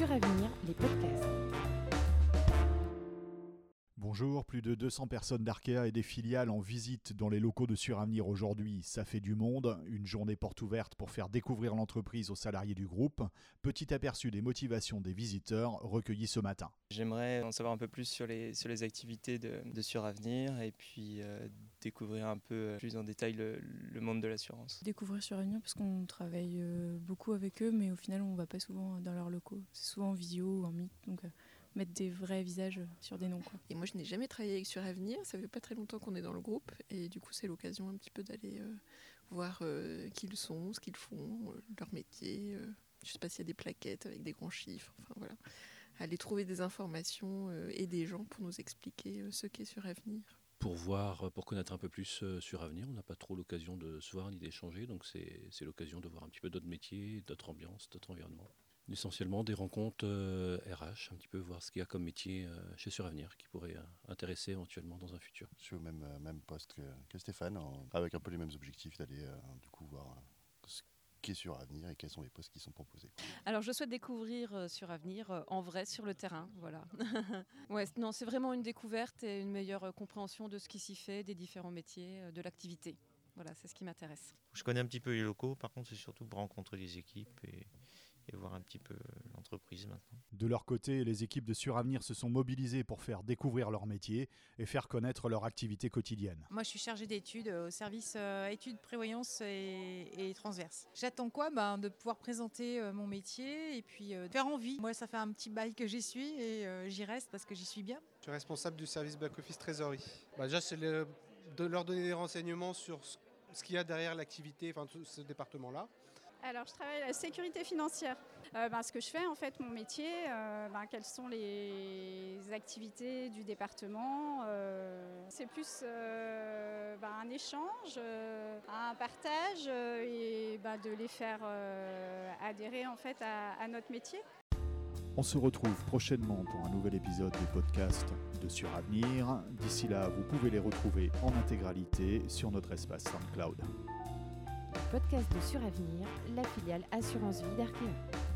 Suravenir, les podcasts. Bonjour, plus de 200 personnes d'Arkea et des filiales en visite dans les locaux de Suravenir aujourd'hui. Ça fait du monde. Une journée porte ouverte pour faire découvrir l'entreprise aux salariés du groupe. Petit aperçu des motivations des visiteurs recueillis ce matin. J'aimerais en savoir un peu plus sur les, sur les activités de, de Suravenir et puis euh, découvrir un peu plus en détail le, le monde de l'assurance. Découvrir Suravenir parce qu'on travaille euh, beaucoup avec eux, mais au final on va pas souvent dans leurs locaux. C'est souvent en visio ou en mythe, donc euh, mettre des vrais visages sur des noms. Quoi. Et moi, je n'ai jamais travaillé avec Suravenir. Ça fait pas très longtemps qu'on est dans le groupe. Et du coup, c'est l'occasion un petit peu d'aller euh, voir euh, qui ils sont, ce qu'ils font, euh, leur métier. euh. je sais pas s'il y a des plaquettes avec des grands chiffres. Enfin, voilà. Aller trouver des informations euh, et des gens pour nous expliquer euh, ce qu'est Suravenir. pour voir, pour connaître un peu plus sur Avenir. On n'a pas trop l'occasion de se voir ni d'échanger, donc c'est c'est l'occasion de voir un petit peu d'autres métiers, d'autres ambiances, d'autres environnements. Essentiellement des rencontres euh, RH, un petit peu voir ce qu'il y a comme métier euh, chez Suravenir qui pourrait euh, intéresser éventuellement dans un futur. Je suis au même, euh, même poste que, que Stéphane, en- avec un peu les mêmes objectifs d'aller euh, du coup voir euh, ce qui est sur Avenir et quels sont les postes qui sont proposés. Alors je souhaite découvrir euh, sur Avenir euh, en vrai sur le terrain, voilà. ouais, non, c'est vraiment une découverte et une meilleure euh, compréhension de ce qui s'y fait, des différents métiers, euh, de l'activité. Voilà, c'est ce qui m'intéresse. Je connais un petit peu les locaux, par contre, c'est surtout pour rencontrer les équipes et, un petit peu l'entreprise maintenant. De leur côté, les équipes de Suravenir se sont mobilisées pour faire découvrir leur métier et faire connaître leur activité quotidienne. Moi, je suis chargée d'études euh, au service euh, études, prévoyance et, et transverse. J'attends quoi? Ben, De pouvoir présenter euh, mon métier et puis euh, de faire envie. Moi, ça fait un petit bail que j'y suis et euh, j'y reste parce que j'y suis bien. Je suis responsable du service back-office trésorerie. Bah, déjà, c'est le- de leur donner des renseignements sur ce, ce qu'il y a derrière l'activité, enfin tout ce département-là. Alors, je travaille à la sécurité financière. Euh, ben, ce que je fais, en fait, mon métier, euh, ben, quelles sont les activités du département euh, C'est plus ben, un échange, un partage et de les faire adhérer en fait à, à notre métier. On se retrouve prochainement pour un nouvel épisode du podcast de Suravenir. D'ici là, vous pouvez les retrouver en intégralité sur notre espace SoundCloud. Podcast de Suravenir, la filiale Assurance Vie d'Arkea.